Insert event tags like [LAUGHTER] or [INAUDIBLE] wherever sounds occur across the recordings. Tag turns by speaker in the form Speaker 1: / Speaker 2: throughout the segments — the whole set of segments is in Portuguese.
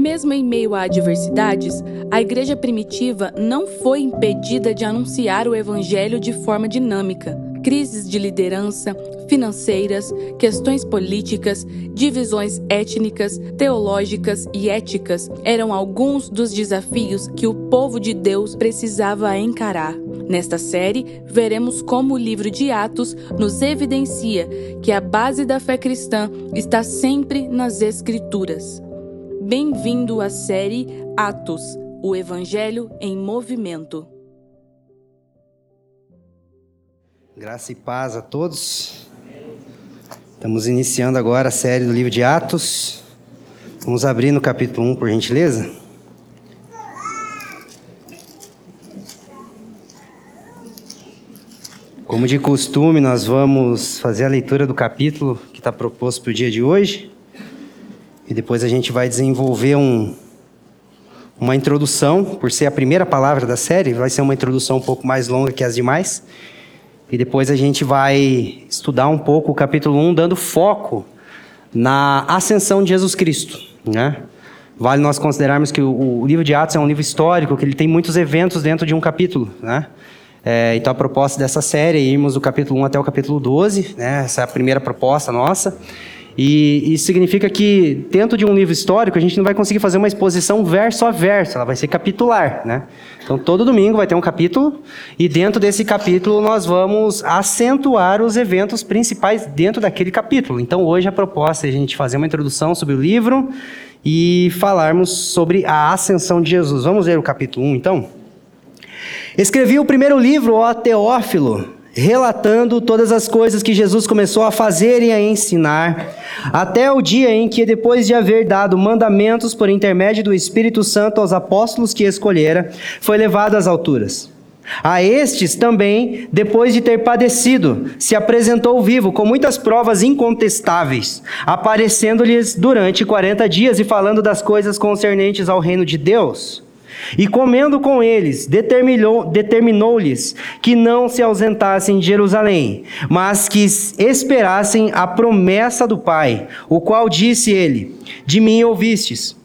Speaker 1: Mesmo em meio a adversidades, a igreja primitiva não foi impedida de anunciar o evangelho de forma dinâmica. Crises de liderança, financeiras, questões políticas, divisões étnicas, teológicas e éticas eram alguns dos desafios que o povo de Deus precisava encarar. Nesta série, veremos como o livro de Atos nos evidencia que a base da fé cristã está sempre nas Escrituras. Bem-vindo à série Atos, o Evangelho em Movimento.
Speaker 2: Graça e paz a todos. Estamos iniciando agora a série do livro de Atos. Vamos abrir no capítulo 1, por gentileza. Como de costume, nós vamos fazer a leitura do capítulo que está proposto para o dia de hoje. E depois a gente vai desenvolver um, uma introdução, por ser a primeira palavra da série, vai ser uma introdução um pouco mais longa que as demais. E depois a gente vai estudar um pouco o capítulo 1, dando foco na ascensão de Jesus Cristo. Né? Vale nós considerarmos que o, o, livro de Atos é um livro histórico, que ele tem muitos eventos dentro de um capítulo. Né? É, então a proposta dessa série é irmos do capítulo 1 até o capítulo 12, né? essa é a primeira proposta nossa. E isso significa que, dentro de um livro histórico, a gente não vai conseguir fazer uma exposição verso a verso, ela vai ser capitular. Né? Então, todo domingo vai ter um capítulo, e dentro desse capítulo nós vamos acentuar os eventos principais dentro daquele capítulo. Então, hoje a proposta é a gente fazer uma introdução sobre o livro e falarmos sobre a ascensão de Jesus. Vamos ver o capítulo 1, então? Escrevi o primeiro livro, ó Teófilo relatando todas as coisas que Jesus começou a fazer e a ensinar, até o dia em que, depois de haver dado mandamentos por intermédio do Espírito Santo aos apóstolos que escolhera, foi levado às alturas. A estes também, depois de ter padecido, se apresentou vivo com muitas provas incontestáveis, aparecendo-lhes durante quarenta dias e falando das coisas concernentes ao reino de Deus. E comendo com eles, determinou-lhes que não se ausentassem de Jerusalém, mas que esperassem a promessa do Pai, o qual disse ele: De mim ouvistes.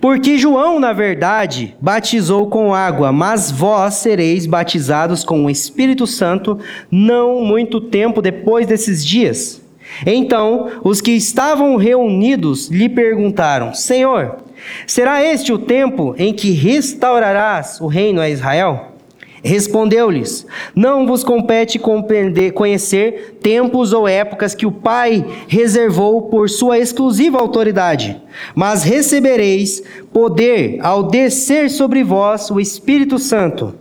Speaker 2: Porque João, na verdade, batizou com água, mas vós sereis batizados com o Espírito Santo não muito tempo depois desses dias. Então, os que estavam reunidos lhe perguntaram: Senhor, Será este o tempo em que restaurarás o reino a Israel? Respondeu-lhes: Não vos compete compreender, conhecer tempos ou épocas que o Pai reservou por sua exclusiva autoridade, mas recebereis poder ao descer sobre vós o Espírito Santo.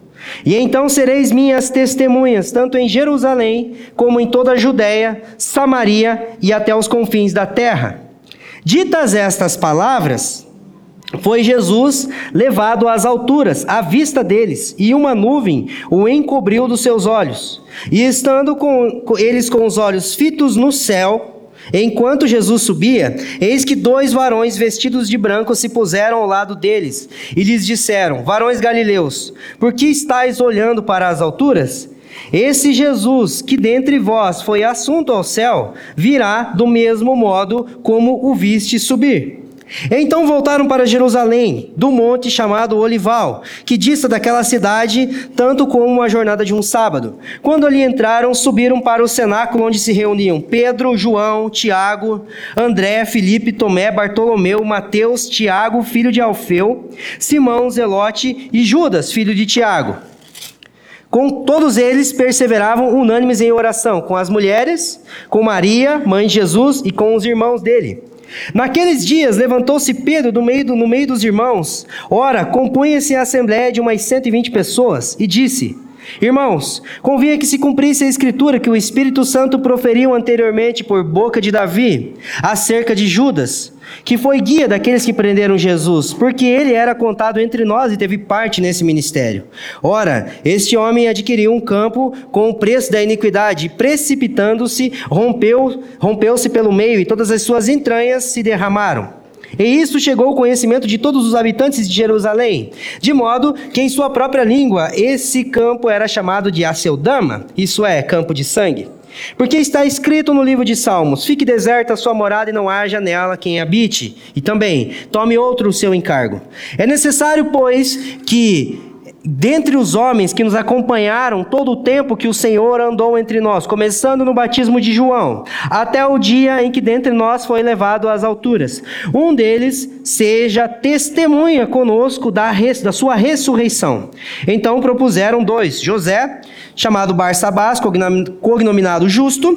Speaker 2: E então sereis minhas testemunhas, tanto em Jerusalém, como em toda a Judéia, Samaria e até os confins da terra. Ditas estas palavras, foi Jesus levado às alturas, à vista deles, e uma nuvem o encobriu dos seus olhos. E estando com, eles com os olhos fitos no céu, enquanto Jesus subia, eis que dois varões vestidos de branco se puseram ao lado deles, e lhes disseram: Varões galileus, por que estáis olhando para as alturas? Esse Jesus, que dentre vós foi assunto ao céu, virá do mesmo modo como o viste subir. Então voltaram para Jerusalém, do monte chamado Olival, que dista daquela cidade tanto como uma jornada de um sábado. Quando ali entraram, subiram para o cenáculo onde se reuniam Pedro, João, Tiago, André, Felipe, Tomé, Bartolomeu, Mateus, Tiago, filho de Alfeu, Simão, Zelote e Judas, filho de Tiago. Com todos eles perseveravam unânimes em oração, com as mulheres, com Maria, mãe de Jesus, e com os irmãos dele. Naqueles dias levantou-se Pedro do meio do, no meio dos irmãos. Ora, compunha-se a assembléia de umas 120 pessoas e disse: Irmãos, convinha que se cumprisse a escritura que o Espírito Santo proferiu anteriormente por boca de Davi acerca de Judas, que foi guia daqueles que prenderam Jesus, porque ele era contado entre nós e teve parte nesse ministério. Ora, este homem adquiriu um campo com o preço da iniquidade, precipitando-se, rompeu, rompeu-se pelo meio e todas as suas entranhas se derramaram. E isso chegou ao conhecimento de todos os habitantes de Jerusalém, de modo que em sua própria língua esse campo era chamado de Aceldama, isso é, campo de sangue. Porque está escrito no livro de Salmos: Fique deserta a sua morada e não haja nela quem habite. E também, tome outro o seu encargo. É necessário, pois, que dentre os homens que nos acompanharam todo o tempo que o Senhor andou entre nós, começando no batismo de João, até o dia em que dentre nós foi levado às alturas. Um deles seja testemunha conosco da, res, da sua ressurreição. Então propuseram dois: José, chamado Barsabás, cognominado Justo,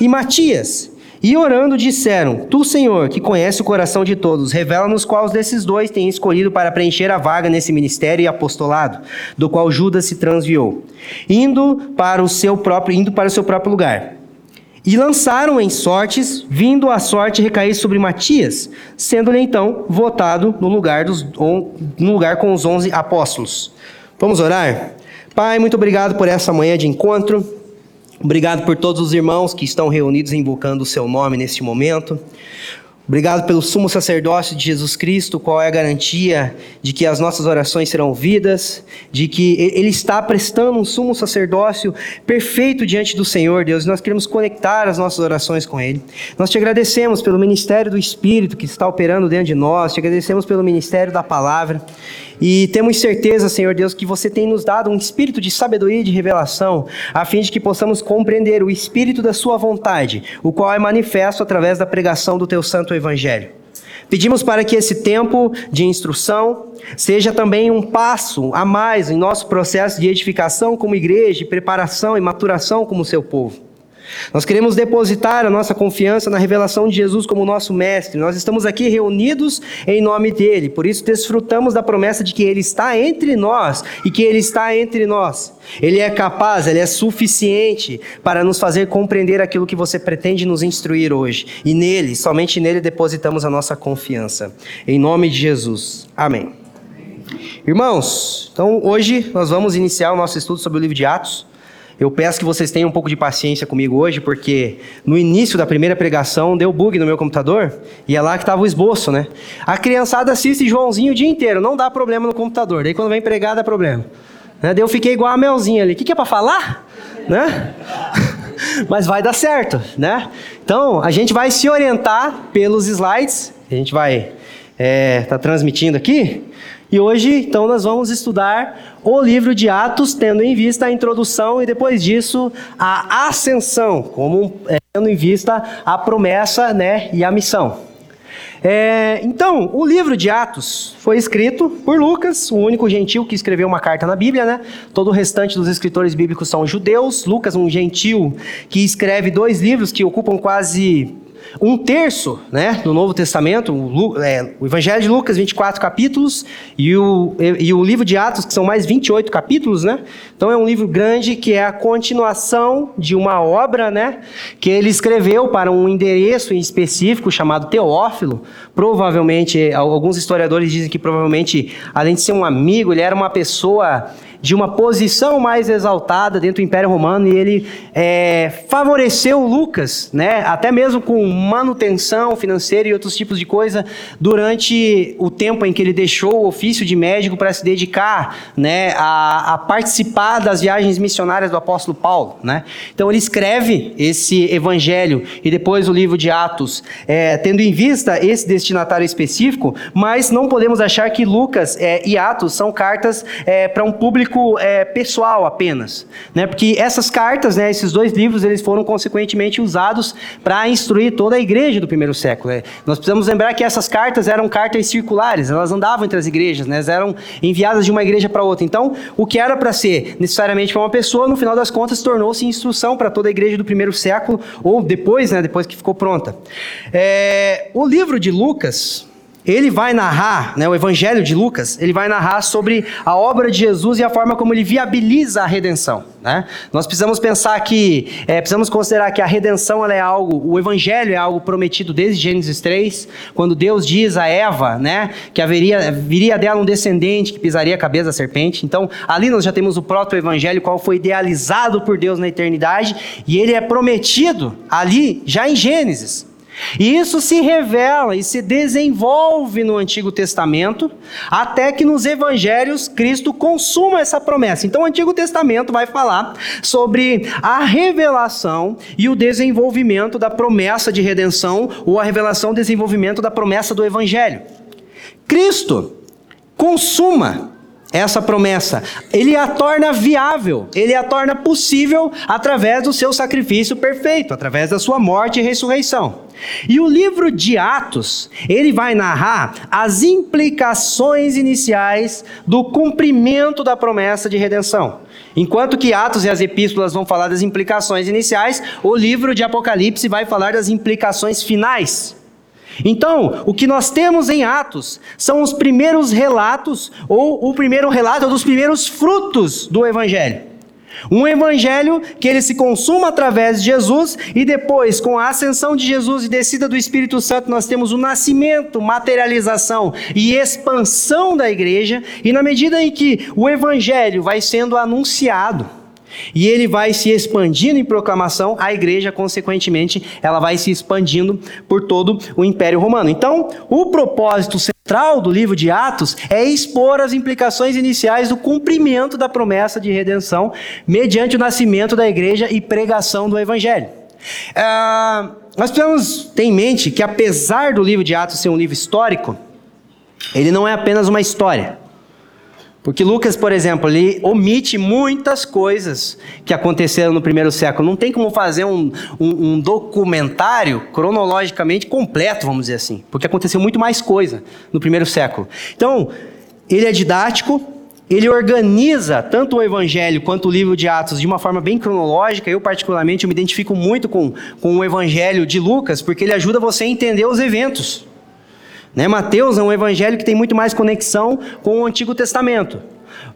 Speaker 2: e Matias e orando disseram: Tu, Senhor, que conhece o coração de todos, revela-nos quais desses dois tem escolhido para preencher a vaga nesse ministério e apostolado, do qual Judas se transviou, indo para o seu próprio, indo para o seu próprio lugar. E lançaram em sortes, vindo a sorte recair sobre Matias, sendo-lhe então votado no lugar, dos, no lugar com os onze apóstolos. Vamos orar? Pai, muito obrigado por essa manhã de encontro. Obrigado por todos os irmãos que estão reunidos invocando o seu nome neste momento. Obrigado pelo sumo sacerdócio de Jesus Cristo, qual é a garantia de que as nossas orações serão ouvidas, de que Ele está prestando um sumo sacerdócio perfeito diante do Senhor, Deus, nós queremos conectar as nossas orações com Ele. Nós te agradecemos pelo ministério do Espírito que está operando dentro de nós, te agradecemos pelo ministério da palavra. E temos certeza, Senhor Deus, que você tem nos dado um espírito de sabedoria e de revelação, a fim de que possamos compreender o espírito da Sua vontade, o qual é manifesto através da pregação do Teu Santo Evangelho. Pedimos para que esse tempo de instrução seja também um passo a mais em nosso processo de edificação como igreja, de preparação e maturação como seu povo. Nós queremos depositar a nossa confiança na revelação de Jesus como nosso mestre. Nós estamos aqui reunidos em nome dele, por isso desfrutamos da promessa de que ele está entre nós e que ele está entre nós. Ele é capaz, ele é suficiente para nos fazer compreender aquilo que você pretende nos instruir hoje. E nele, somente nele depositamos a nossa confiança. Em nome de Jesus. Amém. Irmãos, então hoje nós vamos iniciar o nosso estudo sobre o livro de Atos. Eu peço que vocês tenham um pouco de paciência comigo hoje, porque no início da primeira pregação deu bug no meu computador e é lá que estava o esboço, né? A criançada assiste Joãozinho o dia inteiro, não dá problema no computador. Daí quando vem pregar dá problema. Né? Daí eu fiquei igual a Melzinha ali. O que, que é para falar? Né? [LAUGHS] Mas vai dar certo, né? Então a gente vai se orientar pelos slides. A gente vai é, tá transmitindo aqui. E hoje, então, nós vamos estudar o livro de Atos, tendo em vista a introdução e depois disso a ascensão, como é, tendo em vista a promessa né, e a missão. É, então, o livro de Atos foi escrito por Lucas, o único gentil que escreveu uma carta na Bíblia, né? Todo o restante dos escritores bíblicos são judeus. Lucas, um gentil que escreve dois livros que ocupam quase um terço né, do Novo Testamento, o, é, o, Evangelho de Lucas, 24 capítulos, e o, e, e o livro de Atos, que são mais 28 capítulos, né? Então é um livro grande que é a continuação de uma obra né, que ele escreveu para um endereço em específico chamado Teófilo. Provavelmente, alguns historiadores dizem que provavelmente, além de ser um amigo, ele era uma pessoa de uma posição mais exaltada dentro do Império Romano e ele é, favoreceu Lucas, né, até mesmo com manutenção financeira e outros tipos de coisa durante o tempo em que ele deixou o ofício de médico para se dedicar, né, a, a, participar das viagens missionárias do apóstolo Paulo, né. Então ele escreve esse evangelho e depois o livro de Atos, é, tendo em vista esse destinatário específico, mas não podemos achar que Lucas é, e Atos são cartas é, para um público é, pessoal apenas, né? Porque essas cartas, né, esses dois livros, eles foram consequentemente usados para instruir toda a igreja do primeiro século. Né? Nós precisamos lembrar que essas cartas eram cartas circulares, elas andavam entre as igrejas, né? Elas eram enviadas de uma igreja para outra. Então, o que era para ser necessariamente para uma pessoa, no final das contas, tornou-se instrução para toda a igreja do primeiro século ou depois, né? Depois que ficou pronta. É, o livro de Lucas ele vai narrar, né, o Evangelho de Lucas, ele vai narrar sobre a obra de Jesus e a forma como ele viabiliza a redenção. Né? Nós precisamos pensar que, é, precisamos considerar que a redenção é algo, o Evangelho é algo prometido desde Gênesis 3, quando Deus diz a Eva né, que haveria, viria dela um descendente que pisaria a cabeça da serpente. Então, ali nós já temos o próprio Evangelho, qual foi idealizado por Deus na eternidade, e ele é prometido ali, já em Gênesis. E isso se revela e se desenvolve no Antigo Testamento, até que nos Evangelhos Cristo consuma essa promessa. Então, o Antigo Testamento vai falar sobre a revelação e o desenvolvimento da promessa de redenção, ou a revelação e desenvolvimento da promessa do Evangelho. Cristo consuma essa promessa. Ele a torna viável, ele a torna possível através do seu sacrifício perfeito, através da sua morte e ressurreição. E o livro de Atos, ele vai narrar as implicações iniciais do cumprimento da promessa de redenção. Enquanto que Atos e as epístolas vão falar das implicações iniciais, o livro de Apocalipse vai falar das implicações finais. Então, o que nós temos em Atos são os primeiros relatos, ou o primeiro relato dos primeiros frutos do Evangelho. Um evangelho que ele se consuma através de Jesus e depois, com a ascensão de Jesus e descida do Espírito Santo, nós temos o nascimento, materialização e expansão da igreja, e na medida em que o evangelho vai sendo anunciado, e ele vai se expandindo em proclamação, a igreja, consequentemente, ela vai se expandindo por todo o Império Romano. Então, o propósito central do livro de Atos é expor as implicações iniciais do cumprimento da promessa de redenção mediante o nascimento da igreja e pregação do Evangelho. Ah, nós precisamos ter em mente que, apesar do livro de Atos ser um livro histórico, ele não é apenas uma história. Porque Lucas, por exemplo, ele omite muitas coisas que aconteceram no primeiro século. Não tem como fazer um, um, um, documentário cronologicamente completo, vamos dizer assim. Porque aconteceu muito mais coisa no primeiro século. Então, ele é didático, ele organiza tanto o Evangelho quanto o livro de Atos de uma forma bem cronológica. Eu, particularmente, eu me identifico muito com, com o Evangelho de Lucas, porque ele ajuda você a entender os eventos. Né? Mateus é um evangelho que tem muito mais conexão com o Antigo Testamento.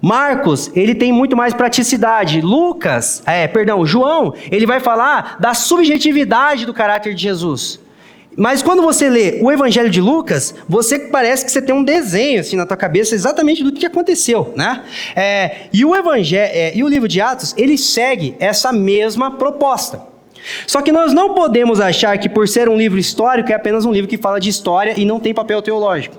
Speaker 2: Marcos, ele tem muito mais praticidade. Lucas, é, perdão, João, ele vai falar da subjetividade do caráter de Jesus. Mas quando você lê o Evangelho de Lucas, você parece que você tem um desenho assim na tua cabeça exatamente do que aconteceu, né? É, e o Evangelho é, e o livro de Atos ele segue essa mesma proposta. Só que nós não podemos achar que, por ser um livro histórico, é apenas um livro que fala de história e não tem papel teológico.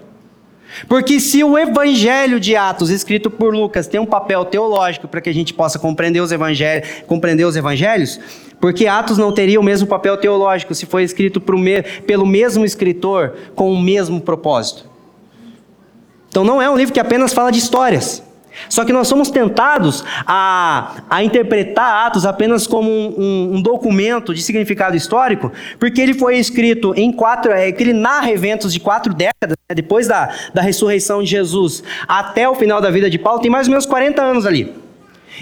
Speaker 2: Porque se o Evangelho de Atos, escrito por Lucas, tem um papel teológico para que a gente possa compreender os, evangelhos, compreender os evangelhos, porque Atos não teria o mesmo papel teológico se foi escrito pelo mesmo escritor com o mesmo propósito. Então não é um livro que apenas fala de histórias. Só que nós somos tentados a, a interpretar Atos apenas como um, um, um, documento de significado histórico, porque ele foi escrito em quatro, é, que ele narra eventos de quatro décadas, né, depois da, da ressurreição de Jesus até o final da vida de Paulo, tem mais ou menos 40 anos ali.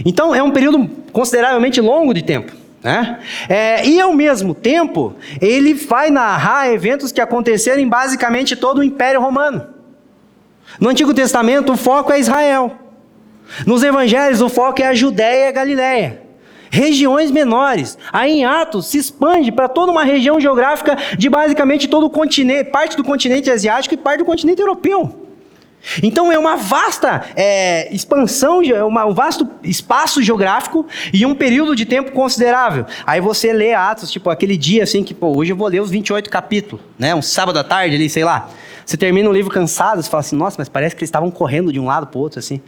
Speaker 2: Então é um período consideravelmente longo de tempo. Né? É, e ao mesmo tempo, ele vai narrar eventos que aconteceram em basicamente todo o Império Romano. No Antigo Testamento, o foco é Israel. Nos evangelhos, o foco é a Judéia e a Galiléia. Regiões menores. Aí em Atos se expande para toda uma região geográfica de basicamente todo o continente, parte do continente asiático e parte do continente europeu. Então é uma vasta é, expansão, uma, um vasto espaço geográfico e um período de tempo considerável. Aí você lê Atos, tipo aquele dia assim que, pô, hoje eu vou ler os 28 capítulos, né? Um sábado à tarde ali, sei lá. Você termina o livro cansado, você fala assim, nossa, mas parece que eles estavam correndo de um lado para o outro assim.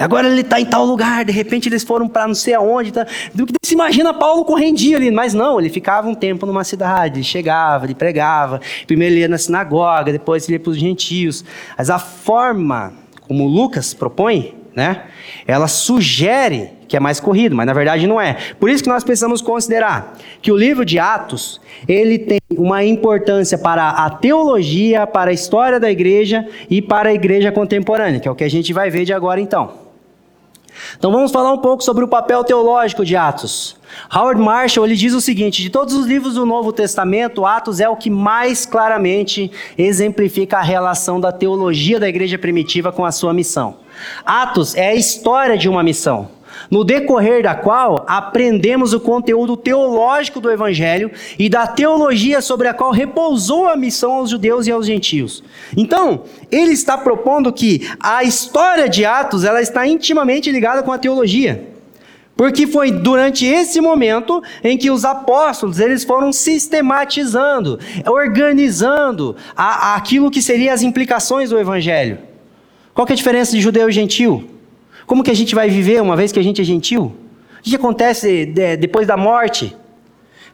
Speaker 2: Agora ele está em tal lugar, de repente eles foram para não sei aonde. Tá... Do que se imagina Paulo correndia ali, mas não, ele ficava um tempo numa cidade, ele chegava, ele pregava. Primeiro ele ia na sinagoga, depois ele ia para os gentios. Mas a forma como Lucas propõe, né, ela sugere que é mais corrido, mas na verdade não é. Por isso que nós precisamos considerar que o livro de Atos, ele tem uma importância para a teologia, para a história da igreja e para a igreja contemporânea, que é o que a gente vai ver de agora então. Então vamos falar um pouco sobre o papel teológico de Atos. Howard Marshall ele diz o seguinte: de todos os livros do Novo Testamento, Atos é o que mais claramente exemplifica a relação da teologia da igreja primitiva com a sua missão. Atos é a história de uma missão no decorrer da qual aprendemos o conteúdo teológico do Evangelho e da teologia sobre a qual repousou a missão aos judeus e aos gentios. Então, ele está propondo que a história de Atos ela está intimamente ligada com a teologia. Porque foi durante esse momento em que os apóstolos eles foram sistematizando, organizando a, a aquilo que seriam as implicações do evangelho. Qual é a diferença de judeu e gentil? Como que a gente vai viver uma vez que a gente é gentil? O que acontece de, depois da morte?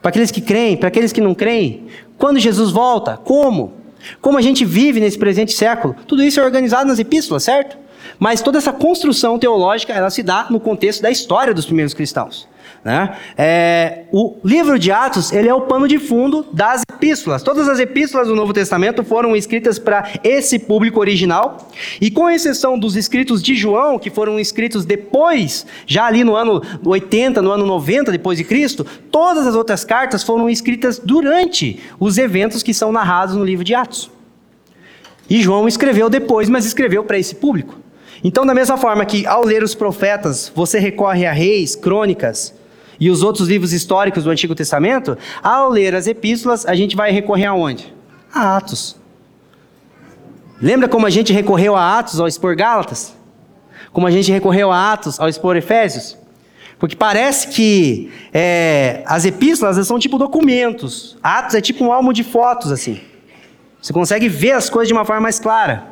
Speaker 2: Para aqueles que creem, para aqueles que não creem? Quando Jesus volta? Como? Como a gente vive nesse presente século? Tudo isso é organizado nas epístolas, certo? Mas toda essa construção teológica, ela se dá no contexto da história dos primeiros cristãos. Né? É, o livro de Atos ele é o pano de fundo das epístolas. Todas as epístolas do Novo Testamento foram escritas para esse público original, e com exceção dos escritos de João, que foram escritos depois, já ali no ano 80, no ano 90 depois de Cristo, todas as outras cartas foram escritas durante os eventos que são narrados no livro de Atos. E João escreveu depois, mas escreveu para esse público. Então, da mesma forma que ao ler os profetas, você recorre a reis, crônicas, e os outros livros históricos do Antigo Testamento, ao ler as epístolas, a gente vai recorrer aonde? A Atos. Lembra como a gente recorreu a Atos ao expor Gálatas? Como a gente recorreu a Atos ao expor Efésios? Porque parece que é, as epístolas são tipo documentos. Atos é tipo um álbum de fotos, assim. Você consegue ver as coisas de uma forma mais clara.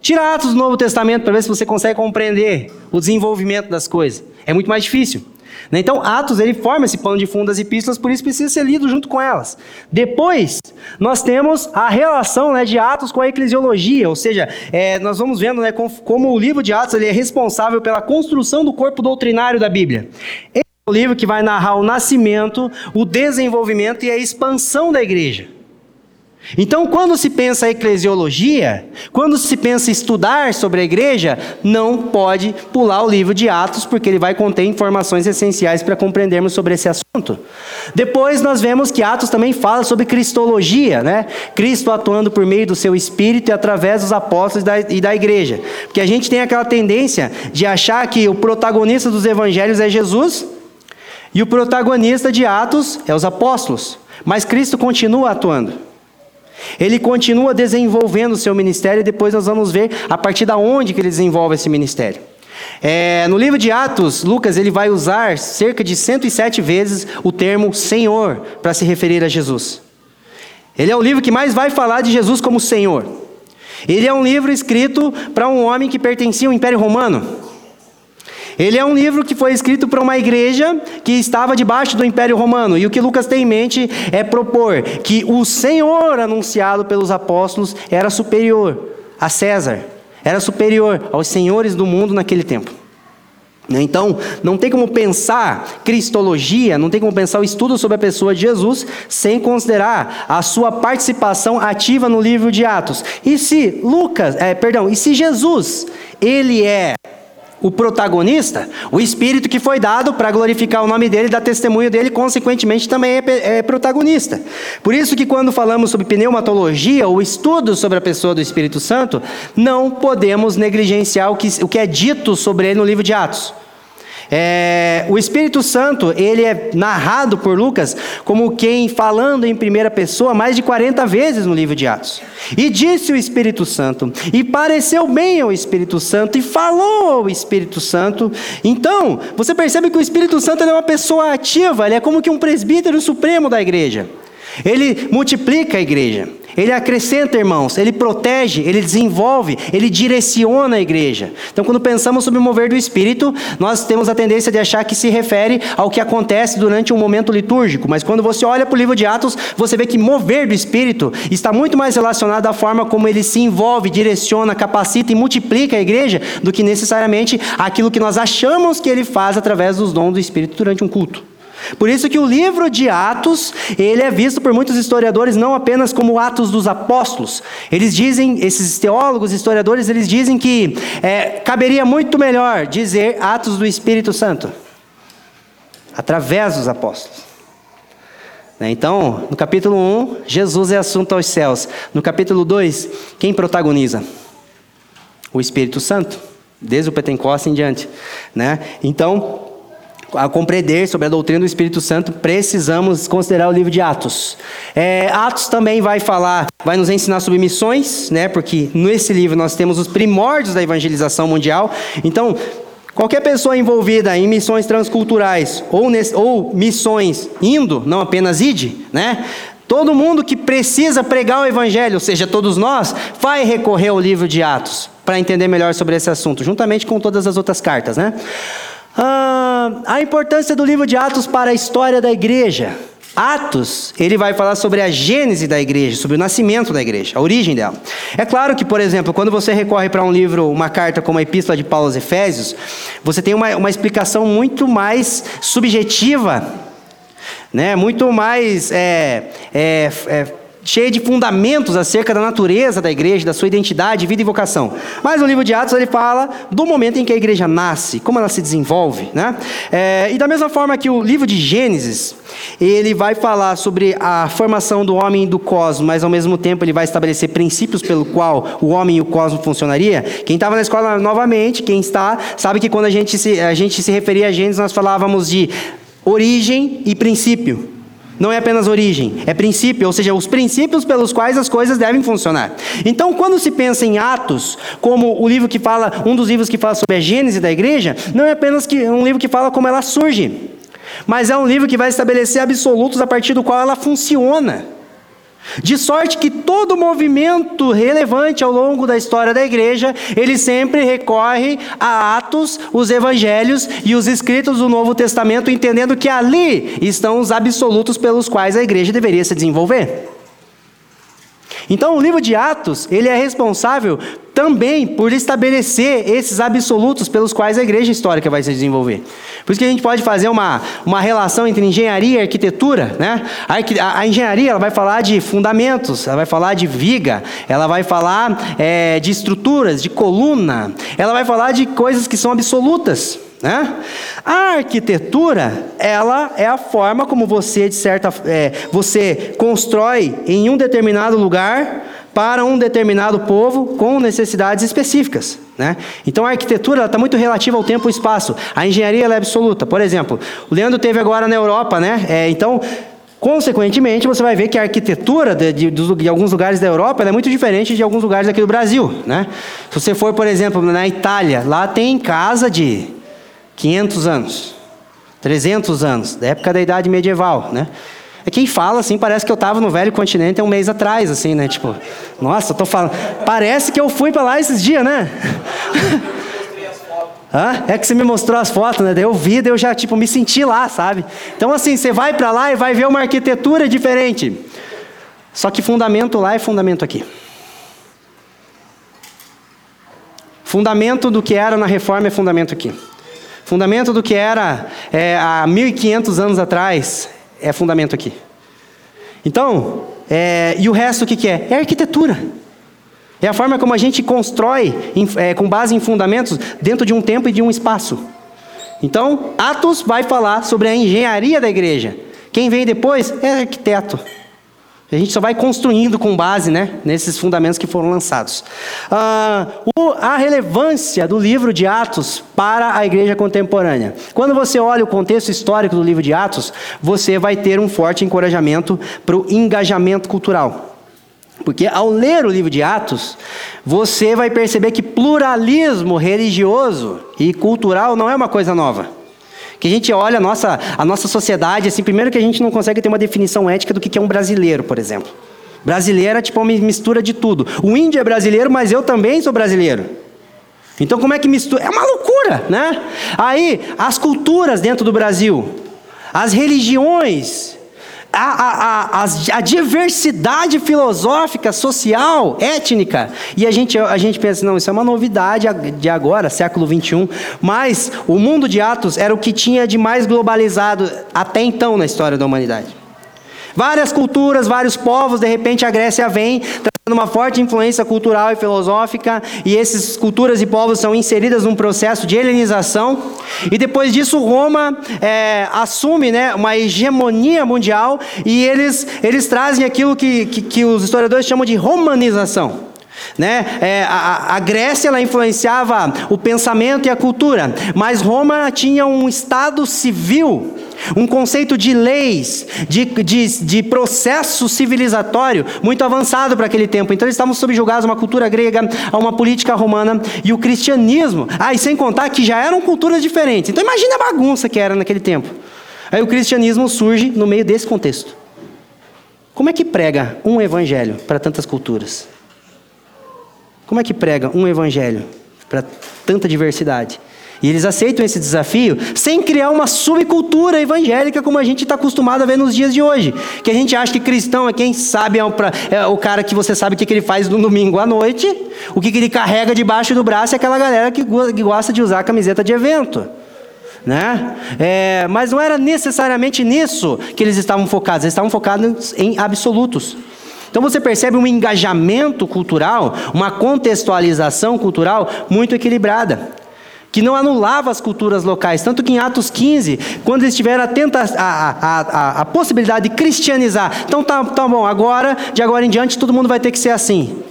Speaker 2: Tira Atos do Novo Testamento para ver se você consegue compreender o desenvolvimento das coisas. É muito mais difícil. Né? Então, Atos ele forma esse pano de fundo das epístolas, por isso precisa ser lido junto com elas. Depois, nós temos a relação né, de Atos com a eclesiologia, ou seja, é, nós vamos vendo né, como, como, o livro de Atos ele é responsável pela construção do corpo doutrinário da Bíblia. Esse é o livro que vai narrar o nascimento, o desenvolvimento e a expansão da igreja. Então, quando se pensa eclesiologia, quando se pensa estudar sobre a igreja, não pode pular o livro de Atos, porque ele vai conter informações essenciais para compreendermos sobre esse assunto. Depois nós vemos que Atos também fala sobre cristologia, né? Cristo atuando por meio do seu espírito e através dos apóstolos e da igreja. Porque a gente tem aquela tendência de achar que o protagonista dos evangelhos é Jesus e o protagonista de Atos é os apóstolos. Mas Cristo continua atuando. Ele continua desenvolvendo o seu ministério e depois nós vamos ver a partir da onde que ele desenvolve esse ministério. É, no livro de Atos, Lucas ele vai usar cerca de 107 vezes o termo Senhor para se referir a Jesus. Ele é o livro que mais vai falar de Jesus como Senhor. Ele é um livro escrito para um homem que pertencia ao Império Romano. Ele é um livro que foi escrito para uma igreja que estava debaixo do Império Romano. E o que Lucas tem em mente é propor que o Senhor anunciado pelos apóstolos era superior a César, era superior aos senhores do mundo naquele tempo. Então, não tem como pensar cristologia, não tem como pensar o estudo sobre a pessoa de Jesus sem considerar a sua participação ativa no livro de Atos. E se Lucas, é, perdão, e se Jesus, ele é o protagonista, o espírito que foi dado para glorificar o nome dele, dar testemunho dele, consequentemente também é, é, protagonista. Por isso que quando falamos sobre pneumatologia, o estudo sobre a pessoa do Espírito Santo, não podemos negligenciar o que, o que é dito sobre ele no livro de Atos. É, o Espírito Santo, ele é narrado por Lucas como quem falando em primeira pessoa mais de 40 vezes no livro de Atos. E disse o Espírito Santo, e pareceu bem ao Espírito Santo, e falou ao Espírito Santo. Então, você percebe que o Espírito Santo é uma pessoa ativa, ele é como que um presbítero supremo da igreja. Ele multiplica a igreja. Ele acrescenta, irmãos, ele protege, ele desenvolve, ele direciona a igreja. Então, quando pensamos sobre o mover do Espírito, nós temos a tendência de achar que se refere ao que acontece durante um momento litúrgico. Mas quando você olha para o livro de Atos, você vê que mover do Espírito está muito mais relacionado à forma como ele se envolve, direciona, capacita e multiplica a igreja do que necessariamente aquilo que nós achamos que ele faz através dos dons do Espírito durante um culto. Por isso que o livro de Atos, ele é visto por muitos historiadores não apenas como Atos dos Apóstolos. Eles dizem, esses teólogos, historiadores, eles dizem que é, caberia muito melhor dizer Atos do Espírito Santo, através dos apóstolos. Né, então, no capítulo 1, Jesus é assunto aos céus. No capítulo 2, quem protagoniza? O Espírito Santo, desde o Pentecostes em diante. Né? Então, a compreender sobre a doutrina do Espírito Santo, precisamos considerar o livro de Atos. É, Atos também vai falar, vai nos ensinar sobre missões, né? Porque nesse livro nós temos os primórdios da evangelização mundial. Então, Qualquer pessoa envolvida em missões transculturais ou, ou missões indo, não apenas ide, né? Todo mundo que precisa pregar o evangelho, ou seja, todos nós, vai recorrer ao livro de Atos para entender melhor sobre esse assunto, juntamente com todas as outras cartas, né? Ah, a importância do livro de Atos para a história da igreja. Atos, ele vai falar sobre a gênese da igreja, sobre o nascimento da igreja, a origem dela. É claro que, por exemplo, quando você recorre para um livro, uma carta como a Epístola de Paulo aos Efésios, você tem uma, uma explicação muito mais subjetiva né? muito mais é, é, é, cheia de fundamentos acerca da natureza da igreja, da sua identidade, vida e vocação. Mas o livro de Atos ele fala do momento em que a igreja nasce, como ela se desenvolve, né? É, e da mesma forma que o livro de Gênesis ele vai falar sobre a formação do homem e do cosmos, mas ao mesmo tempo ele vai estabelecer princípios pelo qual o homem e o cosmos funcionaria. Quem estava na escola novamente, quem está, sabe que quando a gente se, a gente se referia a Gênesis, nós falávamos de origem e princípio. Não é apenas origem, é princípio, ou seja, os princípios pelos quais as coisas devem funcionar. Então, quando se pensa em Atos, como o livro que fala, um dos livros que fala sobre a gênese da igreja, não é apenas que, um livro que fala como ela surge, mas é um livro que vai estabelecer absolutos a partir do qual ela funciona. De sorte que todo movimento relevante ao longo da história da igreja, ele sempre recorre a Atos, os evangelhos e os escritos do Novo Testamento, entendendo que ali estão os absolutos pelos quais a igreja deveria se desenvolver. Então, o livro de Atos, ele é responsável também por estabelecer esses absolutos pelos quais a igreja histórica vai se desenvolver. Por isso que a gente pode fazer uma, uma relação entre engenharia e arquitetura. Né? A, a engenharia ela vai falar de fundamentos, ela vai falar de viga, ela vai falar é, de estruturas, de coluna, ela vai falar de coisas que são absolutas. Né? A arquitetura, ela é a forma como você, de certa, é, você constrói em um determinado lugar para um determinado povo com necessidades específicas. Né? Então a arquitetura está muito relativa ao tempo e espaço. A engenharia é absoluta. Por exemplo, o Leandro teve agora na Europa, né? É, então Consequentemente, você vai ver que a arquitetura de, de, de, alguns lugares da Europa é muito diferente de alguns lugares aqui do Brasil. Né? Se você for, por exemplo, na Itália, lá tem casa de 500 anos, 300 anos, da época da Idade Medieval, né? É quem fala assim, parece que eu estava no velho continente um mês atrás, assim, né? Tipo, nossa, eu tô falando. Parece que eu fui para lá esses dias, né? [LAUGHS] É que você me mostrou as fotos, né? Daí eu vi, daí eu já tipo me senti lá, sabe? Então assim, você vai para lá e vai ver uma arquitetura diferente. Só que fundamento lá é fundamento aqui. Fundamento do que era na reforma é fundamento aqui. Fundamento do que era é, há 1500 anos atrás é fundamento aqui. Então, é, e o resto o que, que é? É arquitetura. É a forma como a gente constrói em, é, com base em fundamentos dentro de um tempo e de um espaço. Então, Atos vai falar sobre a engenharia da igreja. Quem vem depois é arquiteto. A gente só vai construindo com base né, nesses fundamentos que foram lançados. Ah, a relevância do livro de Atos para a igreja contemporânea. Quando você olha o contexto histórico do livro de Atos, você vai ter um forte encorajamento para o engajamento cultural. Porque ao ler o livro de Atos, você vai perceber que pluralismo religioso e cultural não é uma coisa nova. Que a gente olha a nossa, a nossa sociedade, assim, primeiro que a gente não consegue ter uma definição ética do que é um brasileiro, por exemplo. Brasileiro é tipo uma mistura de tudo. O índio é brasileiro, mas eu também sou brasileiro. Então como é que mistura? É uma loucura, né? Aí, as culturas dentro do Brasil, as religiões, a, a, a, a, diversidade filosófica, social, étnica. E a gente, a gente pensa, não, isso é uma novidade de agora, século 21. Mas o mundo de Atos era o que tinha de mais globalizado até então na história da humanidade. Várias culturas, vários povos, de repente a Grécia vem, uma forte influência cultural e filosófica, e essas culturas e povos são inseridas num processo de helenização, e depois disso Roma é, assume né, uma hegemonia mundial, e eles, eles trazem aquilo que, que, que os historiadores chamam de romanização. Né? É, a, a, Grécia ela influenciava o pensamento e a cultura, mas Roma tinha um estado civil, um conceito de leis, de, de, de processo civilizatório muito avançado para aquele tempo. Então eles estavam subjugados a uma cultura grega, a uma política romana e o cristianismo. Ah, e sem contar que já eram culturas diferentes. Então imagina a bagunça que era naquele tempo. Aí o cristianismo surge no meio desse contexto. Como é que prega um evangelho para tantas culturas? Como é que prega um evangelho para tanta diversidade? E eles aceitam esse desafio sem criar uma subcultura evangélica como a gente está acostumado a ver nos dias de hoje. Que a gente acha que cristão é quem sabe, é o, é cara que você sabe o que, ele faz no domingo à noite, o que, que ele carrega debaixo do braço é aquela galera que gosta de usar camiseta de evento. Né? É, mas não era necessariamente nisso que eles estavam focados, eles estavam focados em absolutos. Então você percebe um engajamento cultural, uma contextualização cultural muito equilibrada, que não anulava as culturas locais. Tanto que em Atos 15, quando eles tiveram a, a, a, a, possibilidade de cristianizar, então tá, tá bom, agora, de agora em diante, todo mundo vai ter que ser assim.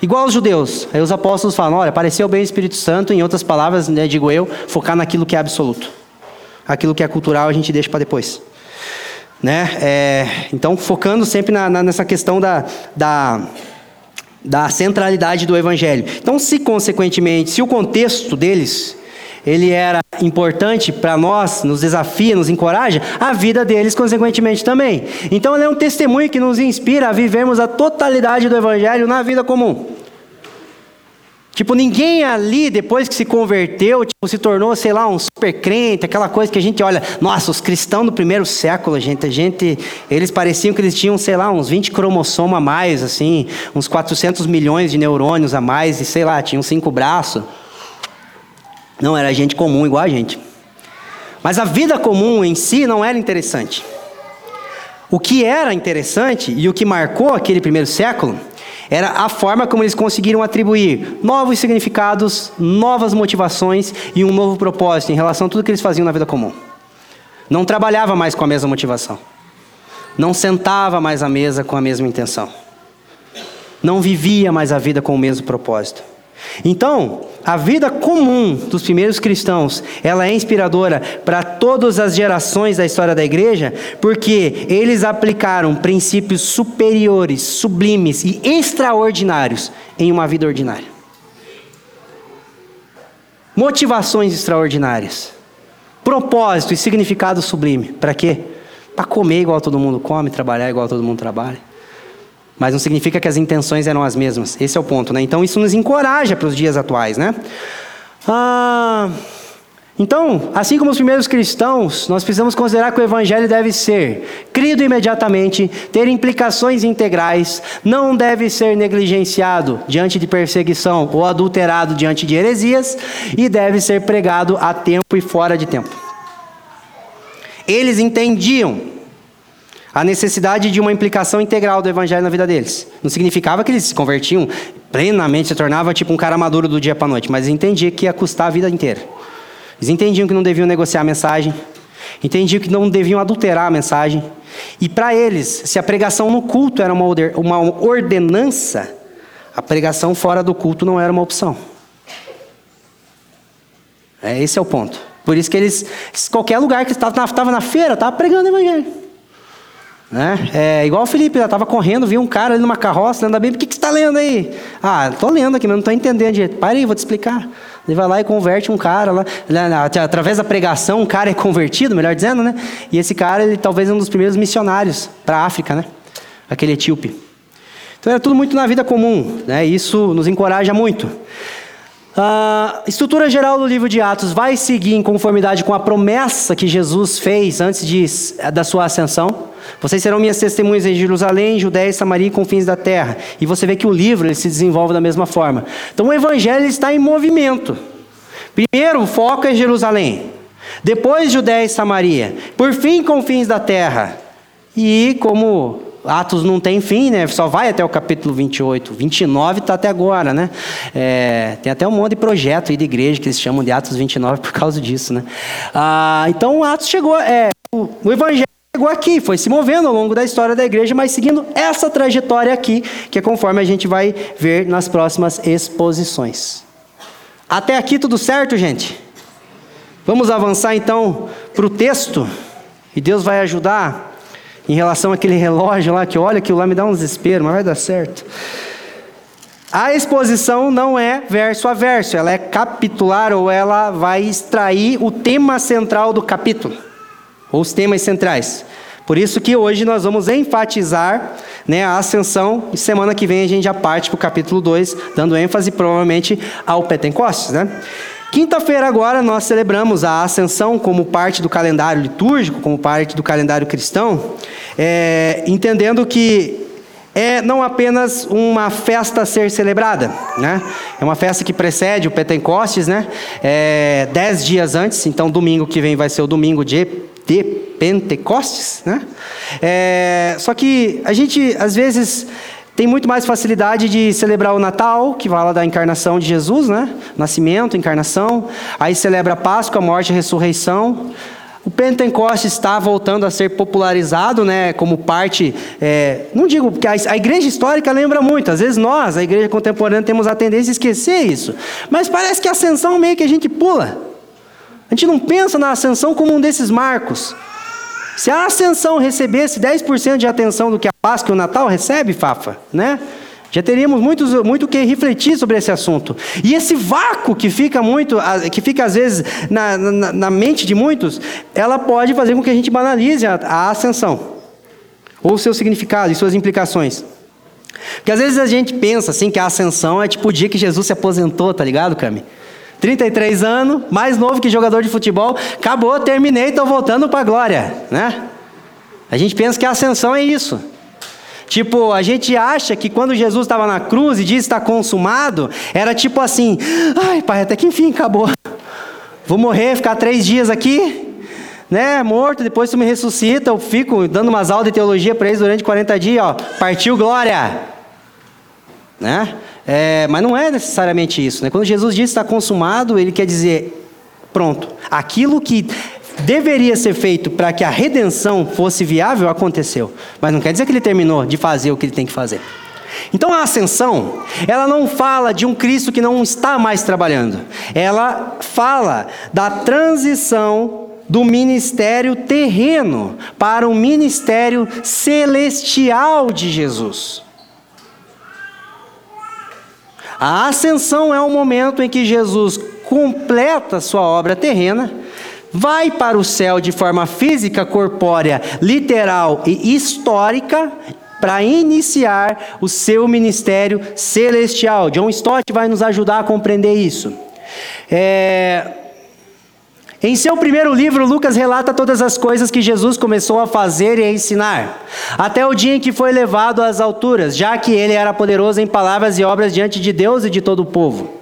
Speaker 2: Igual os judeus. Aí os apóstolos falam: olha, apareceu bem o Espírito Santo, em outras palavras, né, digo eu, focar naquilo que é absoluto. Aquilo que é cultural a gente deixa para depois. Né? É, então, focando sempre na, na, nessa questão da, da, da centralidade do Evangelho. Então, se consequentemente, se o contexto deles ele era importante para nós, nos desafia, nos encoraja, a vida deles, consequentemente, também. Então, ele é um testemunho que nos inspira a vivermos a totalidade do Evangelho na vida comum. Tipo, ninguém ali, depois que se converteu, tipo, se tornou, sei lá, um super crente, aquela coisa que a gente olha, nossa, os cristãos do primeiro século, gente, a gente, eles pareciam que eles tinham, sei lá, uns 20 cromossomos a mais, assim, uns 400 milhões de neurônios a mais, e sei lá, tinham cinco braços. Não, era gente comum, igual a gente. Mas a vida comum em si não era interessante. O que era interessante e o que marcou aquele primeiro século era a forma como eles conseguiram atribuir novos significados, novas motivações e um novo propósito em relação a tudo que eles faziam na vida comum. Não trabalhava mais com a mesma motivação. Não sentava mais à mesa com a mesma intenção. Não vivia mais a vida com o mesmo propósito. Então, a vida comum dos primeiros cristãos, ela é inspiradora para todas as gerações da história da igreja, porque eles aplicaram princípios superiores, sublimes e extraordinários em uma vida ordinária. Motivações extraordinárias. Propósito e significado sublime. Para quê? Para comer igual todo mundo come, trabalhar igual todo mundo trabalha. Mas não significa que as intenções eram as mesmas. Esse é o ponto, né? Então isso nos encoraja para os dias atuais, né? Ah, então, assim como os primeiros cristãos, nós precisamos considerar que o evangelho deve ser crido imediatamente, ter implicações integrais, não deve ser negligenciado diante de perseguição ou adulterado diante de heresias e deve ser pregado a tempo e fora de tempo. Eles entendiam a necessidade de uma implicação integral do evangelho na vida deles. Não significava que eles se convertiam plenamente, se tornava tipo um cara maduro do dia para noite, mas entendia que ia custar a vida inteira. Eles entendiam que não deviam negociar a mensagem, entendiam que não deviam adulterar a mensagem. E para eles, se a pregação no culto era uma ordenança, a pregação fora do culto não era uma opção. É, esse é o ponto. Por isso que eles, qualquer lugar que estava na, na feira, estava pregando o evangelho. Né? É, igual o Felipe, ela estava correndo, viu um cara ali numa carroça, lendo a Bíblia, o que, que você está lendo aí? Ah, estou lendo aqui, mas não estou entendendo direito. Para aí, vou te explicar. Ele vai lá e converte um cara lá, através da pregação, um cara é convertido, melhor dizendo, né? E esse cara, ele talvez é um dos primeiros missionários para a África, né? Aquele etíope. Então era tudo muito na vida comum, né? Isso nos encoraja muito. A estrutura geral do livro de Atos vai seguir em conformidade com a promessa que Jesus fez antes de, da sua ascensão. Vocês serão minhas testemunhas em Jerusalém, Judéia Samaria e confins da terra. E você vê que o livro ele se desenvolve da mesma forma. Então o evangelho está em movimento. Primeiro, o foco é Jerusalém. Depois, Judéia e Samaria. Por fim, confins da terra. E como Atos não tem fim, né? Só vai até o capítulo 28. 29 está até agora, né? É, tem até um monte de projeto aí de igreja que eles chamam de Atos 29 por causa disso, né? Ah, então, Atos chegou. É, o, o evangelho chegou aqui, foi se movendo ao longo da história da igreja, mas seguindo essa trajetória aqui, que é conforme a gente vai ver nas próximas exposições. Até aqui tudo certo, gente? Vamos avançar então para o texto, e Deus vai ajudar em relação àquele relógio lá, que olha, aquilo lá me dá um desespero, mas vai dar certo. A exposição não é verso a verso, ela é capitular ou ela vai extrair o tema central do capítulo, ou os temas centrais. Por isso que hoje nós vamos enfatizar né, a ascensão e semana que vem a gente já parte para o capítulo 2, dando ênfase provavelmente ao Pentecostes. Né? Quinta-feira agora nós celebramos a ascensão como parte do calendário litúrgico, como parte do calendário cristão, é, entendendo que é não apenas uma festa a ser celebrada, né? É uma festa que precede o Pentecostes, né? É, dez dias antes, então domingo que vem vai ser o domingo de, de Pentecostes, né? É, só que a gente às vezes tem muito mais facilidade de celebrar o Natal, que fala da encarnação de Jesus, né? Nascimento, encarnação. Aí celebra a Páscoa, morte e ressurreição. O Pentecostes está voltando a ser popularizado, né, como parte, é, não digo, porque a, a, igreja histórica lembra muito, às vezes nós, a igreja contemporânea, temos a tendência a esquecer isso, mas parece que a ascensão meio que a gente pula, a gente não pensa na ascensão como um desses marcos. Se a ascensão recebesse 10% de atenção do que a Páscoa e o Natal recebe, Fafa, né? Já teríamos muito, muito que refletir sobre esse assunto. E esse vácuo que fica muito, que fica às vezes na, na, na mente de muitos, ela pode fazer com que a gente banalize a, a ascensão. Ou seu significado e suas implicações. Porque às vezes a gente pensa assim que a ascensão é tipo o dia que Jesus se aposentou, tá ligado, Cami? 33 anos, mais novo que jogador de futebol, acabou, terminei, estou voltando para a glória, né? A gente pensa que a ascensão é isso. Tipo, a gente acha que quando Jesus estava na cruz e diz está consumado, era tipo assim: ai, pai, até que enfim acabou. Vou morrer, ficar três dias aqui, né, morto, depois tu me ressuscita. Eu fico dando umas aulas de teologia para eles durante 40 dias, ó, partiu glória. Né? É, mas não é necessariamente isso. Né? Quando Jesus diz está consumado, ele quer dizer: pronto, aquilo que deveria ser feito para que a redenção fosse viável, aconteceu. Mas não quer dizer que ele terminou de fazer o que ele tem que fazer. Então a ascensão, ela não fala de um Cristo que não está mais trabalhando. Ela fala da transição do ministério terreno para o ministério celestial de Jesus. A ascensão é o momento em que Jesus completa sua obra terrena vai para o céu de forma física, corpórea, literal e histórica para iniciar o seu ministério celestial. John Stott vai nos ajudar a compreender isso. É... Em seu primeiro livro, Lucas relata todas as coisas que Jesus começou a fazer e a ensinar, até o dia em que foi levado às alturas, já que ele era poderoso em palavras e obras diante de Deus e de todo o povo.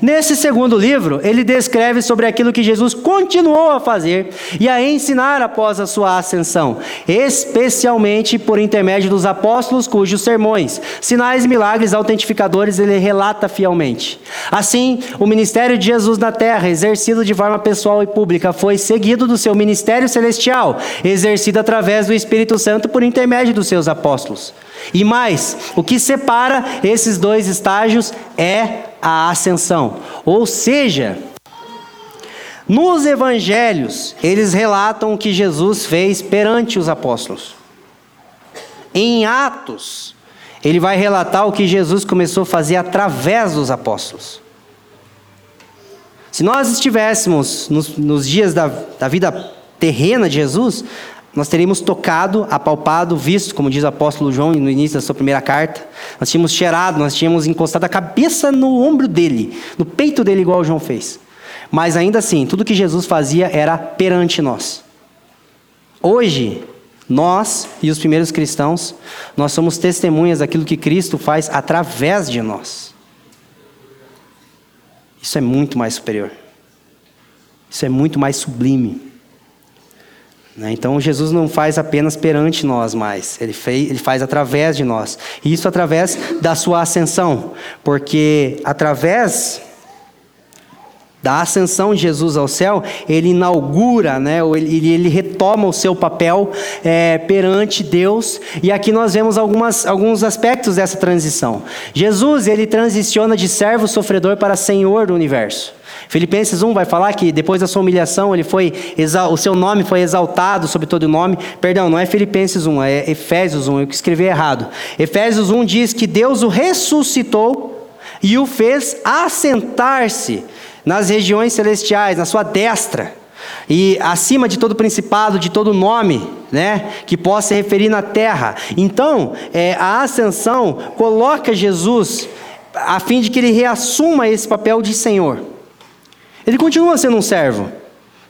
Speaker 2: Nesse segundo livro, ele descreve sobre aquilo que Jesus continuou a fazer e a ensinar após a sua ascensão, especialmente por intermédio dos apóstolos, cujos sermões, sinais, milagres, autentificadores ele relata fielmente. Assim, o ministério de Jesus na terra, exercido de forma pessoal e pública, foi seguido do seu ministério celestial, exercido através do Espírito Santo por intermédio dos seus apóstolos. E mais, o que separa esses dois estágios é a ascensão. Ou seja, nos evangelhos, eles relatam o que Jesus fez perante os apóstolos. Em Atos, ele vai relatar o que Jesus começou a fazer através dos apóstolos. Se nós estivéssemos nos, nos dias da, da vida terrena de Jesus, nós teríamos tocado, apalpado, visto, como diz o apóstolo João no início da sua primeira carta. Nós tínhamos cheirado, nós tínhamos encostado a cabeça no ombro dele, no peito dele, igual o João fez. Mas ainda assim, tudo que Jesus fazia era perante nós. Hoje, nós e os primeiros cristãos, nós somos testemunhas daquilo que Cristo faz através de nós. Isso é muito mais superior. Isso é muito mais sublime. Né? Então Jesus não faz apenas perante nós mais, ele, fez, ele faz através de nós. E isso através da sua ascensão, porque através da ascensão de Jesus ao céu, ele inaugura, né, ele, ele retoma o seu papel é, perante Deus. E aqui nós vemos algumas, alguns aspectos dessa transição. Jesus ele transiciona de servo sofredor para Senhor do universo. Filipenses 1 vai falar que depois da sua humilhação, ele foi o seu nome foi exaltado sobre todo nome. Perdão, não é Filipenses 1, é Efésios 1, eu escrevi errado. Efésios 1 diz que Deus o ressuscitou e o fez assentar-se nas regiões celestiais, na sua destra, e acima de todo principado, de todo nome, né, que possa se referir na terra. Então, é, a ascensão coloca Jesus a fim de que ele reassuma esse papel de Senhor. Ele continua sendo um servo,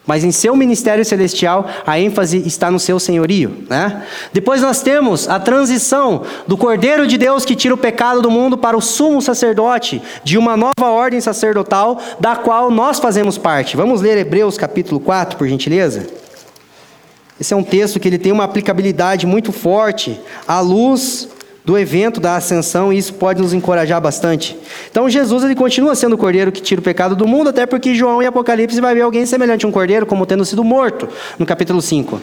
Speaker 2: mas em seu ministério celestial, a ênfase está no seu senhorio. Né? Depois nós temos a transição do Cordeiro de Deus que tira o pecado do mundo para o sumo sacerdote de uma nova ordem sacerdotal, da qual nós fazemos parte. Vamos ler Hebreus capítulo 4, por gentileza? Esse é um texto que ele tem uma aplicabilidade muito forte à luz do evento da ascensão e isso pode nos encorajar bastante. Então Jesus ele continua sendo o cordeiro que tira o pecado do mundo, até porque João em Apocalipse vai ver alguém semelhante a um cordeiro como tendo sido morto, no capítulo 5.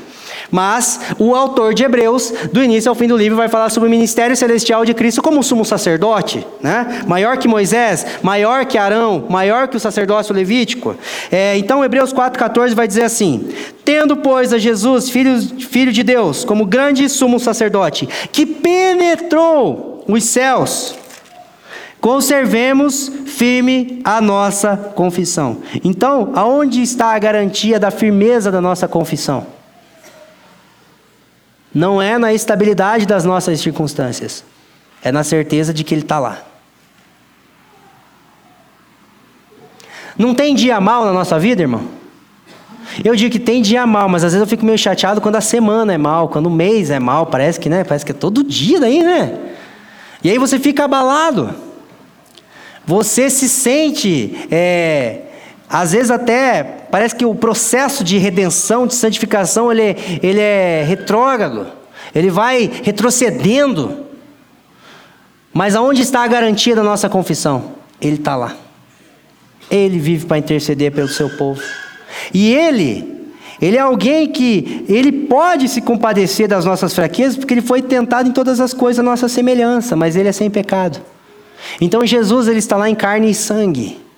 Speaker 2: Mas o autor de Hebreus, do início ao fim do livro, vai falar sobre o ministério celestial de Cristo como sumo sacerdote, né? maior que Moisés, maior que Arão, maior que o sacerdócio levítico. É, então Hebreus 4,14 vai dizer assim: Tendo, pois, a Jesus, filho, filho de Deus, como grande sumo sacerdote, que penetrou os céus, conservemos firme a nossa confissão. Então, aonde está a garantia da firmeza da nossa confissão? Não é na estabilidade das nossas circunstâncias, é na certeza de que Ele está lá. Não tem dia mal na nossa vida, irmão? Eu digo que tem dia mal, mas às vezes eu fico meio chateado quando a semana é mal, quando o mês é mal, parece que, né? Parece que é todo dia daí, né? E aí você fica abalado. Você se sente é, às vezes até parece que o processo de redenção, de santificação, ele, ele é retrógrado. Ele vai retrocedendo. Mas aonde está a garantia da nossa confissão? Ele está lá. Ele vive para interceder pelo seu povo. E ele, ele é alguém que ele pode se compadecer das nossas fraquezas, porque ele foi tentado em todas as coisas a nossa semelhança, mas ele é sem pecado. Então Jesus ele está lá em carne e sangue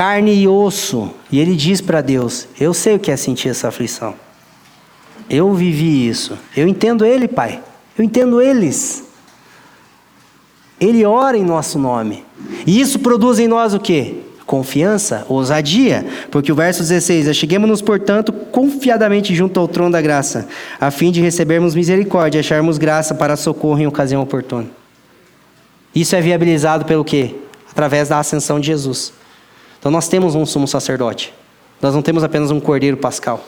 Speaker 2: carne e osso. E ele diz para Deus: Eu sei o que é sentir essa aflição. Eu vivi isso. Eu entendo ele, Pai. Eu entendo eles. Ele ora em nosso nome. E isso produz em nós o quê? Confiança, ousadia. Porque o verso 16: Acheguemos-nos, portanto, confiadamente junto ao trono da graça, a fim de recebermos misericórdia e acharmos graça para socorro em ocasião oportuna. Isso é viabilizado pelo quê? Através da ascensão de Jesus. Então nós temos um sumo sacerdote. Nós não temos apenas um cordeiro pascal.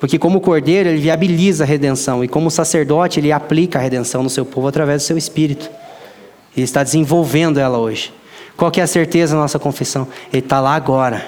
Speaker 2: Porque como cordeiro, ele viabiliza a redenção. E como sacerdote, ele aplica a redenção no seu povo através do seu espírito. Ele está desenvolvendo ela hoje. Qual que é a certeza da nossa confissão? Ele está lá agora.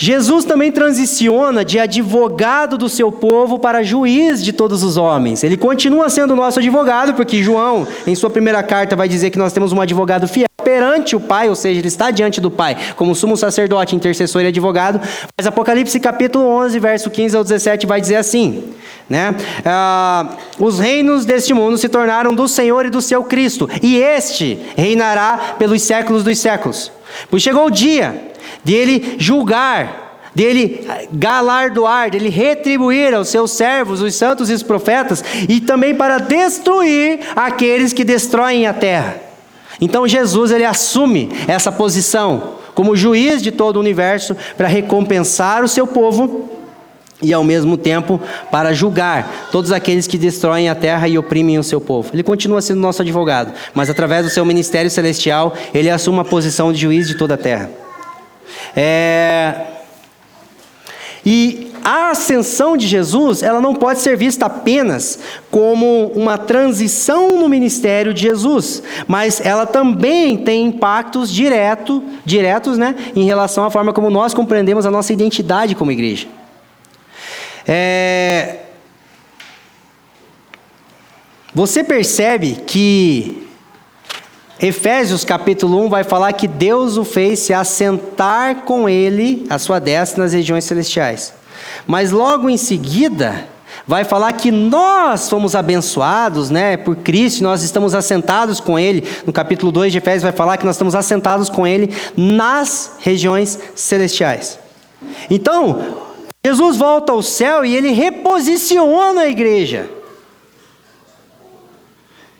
Speaker 2: Jesus também transiciona de advogado do seu povo para juiz de todos os homens. Ele continua sendo nosso advogado, porque João, em sua primeira carta, vai dizer que nós temos um advogado fiel perante o Pai, ou seja, ele está diante do Pai, como sumo sacerdote, intercessor e advogado. Mas Apocalipse capítulo 11, verso 15 ao 17 vai dizer assim, né? Ah, os reinos deste mundo se tornaram do Senhor e do seu Cristo, e este reinará pelos séculos dos séculos. Pois chegou o dia dele julgar, dele galardoar, dele retribuir aos seus servos, os santos e os profetas, e também para destruir aqueles que destroem a terra. Então Jesus ele assume essa posição como juiz de todo o universo para recompensar o seu povo e ao mesmo tempo para julgar todos aqueles que destroem a terra e oprimem o seu povo. Ele continua sendo nosso advogado, mas através do seu ministério celestial, ele assume a posição de juiz de toda a terra. É... E a ascensão de Jesus, ela não pode ser vista apenas como uma transição no ministério de Jesus, mas ela também tem impactos direto, diretos, né, em relação à forma como nós compreendemos a nossa identidade como igreja. É... Você percebe que Efésios capítulo 1 vai falar que Deus o fez se assentar com ele, a sua destra, nas regiões celestiais. Mas logo em seguida, vai falar que nós fomos abençoados, né, por Cristo, nós estamos assentados com ele. No capítulo 2 de Efésios vai falar que nós estamos assentados com ele nas regiões celestiais. Então, Jesus volta ao céu e ele reposiciona a igreja.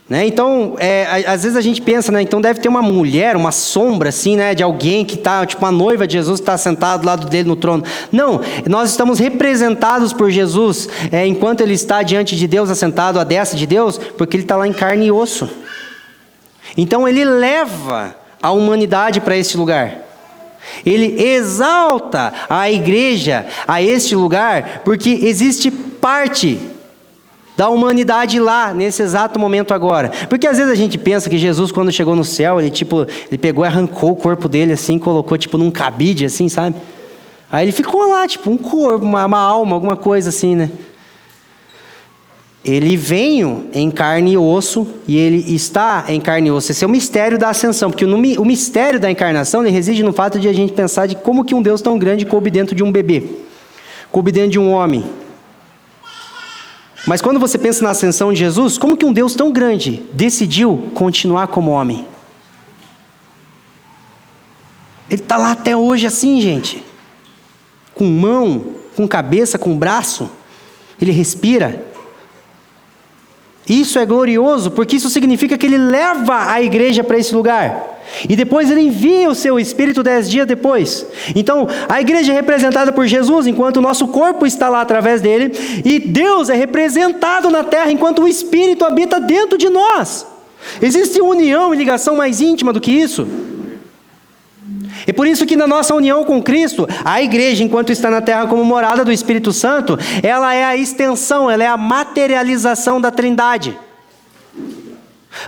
Speaker 2: Né? Então, é, às vezes a gente pensa, né? Então deve ter uma mulher, uma sombra, assim, né? De alguém que está, tipo, a noiva de Jesus está sentado do lado dele no trono. Não, nós estamos representados por Jesus é, enquanto ele está diante de Deus, assentado à destra de Deus, porque ele está lá em carne e osso. Então ele leva a humanidade para este lugar. Ele exalta a igreja a este lugar, porque existe parte da humanidade lá, nesse exato momento agora. Porque às vezes a gente pensa que Jesus, quando chegou no céu, ele tipo, ele pegou e arrancou o corpo dele assim, colocou tipo num cabide assim, sabe? Aí ele ficou lá, tipo, um corpo, uma, uma alma, alguma coisa assim, né? Ele veio em carne e osso e ele está em carne e osso. Esse é o mistério da ascensão, porque o mistério da encarnação reside no fato de a gente pensar de como que um Deus tão grande coube dentro de um bebê, coube dentro de um homem, mas quando você pensa na ascensão de Jesus, como que um Deus tão grande decidiu continuar como homem? Ele está lá até hoje assim, gente. Com mão, com cabeça, com braço. Ele respira. Isso é glorioso, porque isso significa que ele leva a igreja para esse lugar. E depois ele envia o seu Espírito dez dias depois. Então, a igreja é representada por Jesus, enquanto o nosso corpo está lá através dele, e Deus é representado na terra, enquanto o Espírito habita dentro de nós. Existe união e ligação mais íntima do que isso? E por isso que na nossa união com Cristo, a igreja, enquanto está na terra como morada do Espírito Santo, ela é a extensão, ela é a materialização da Trindade.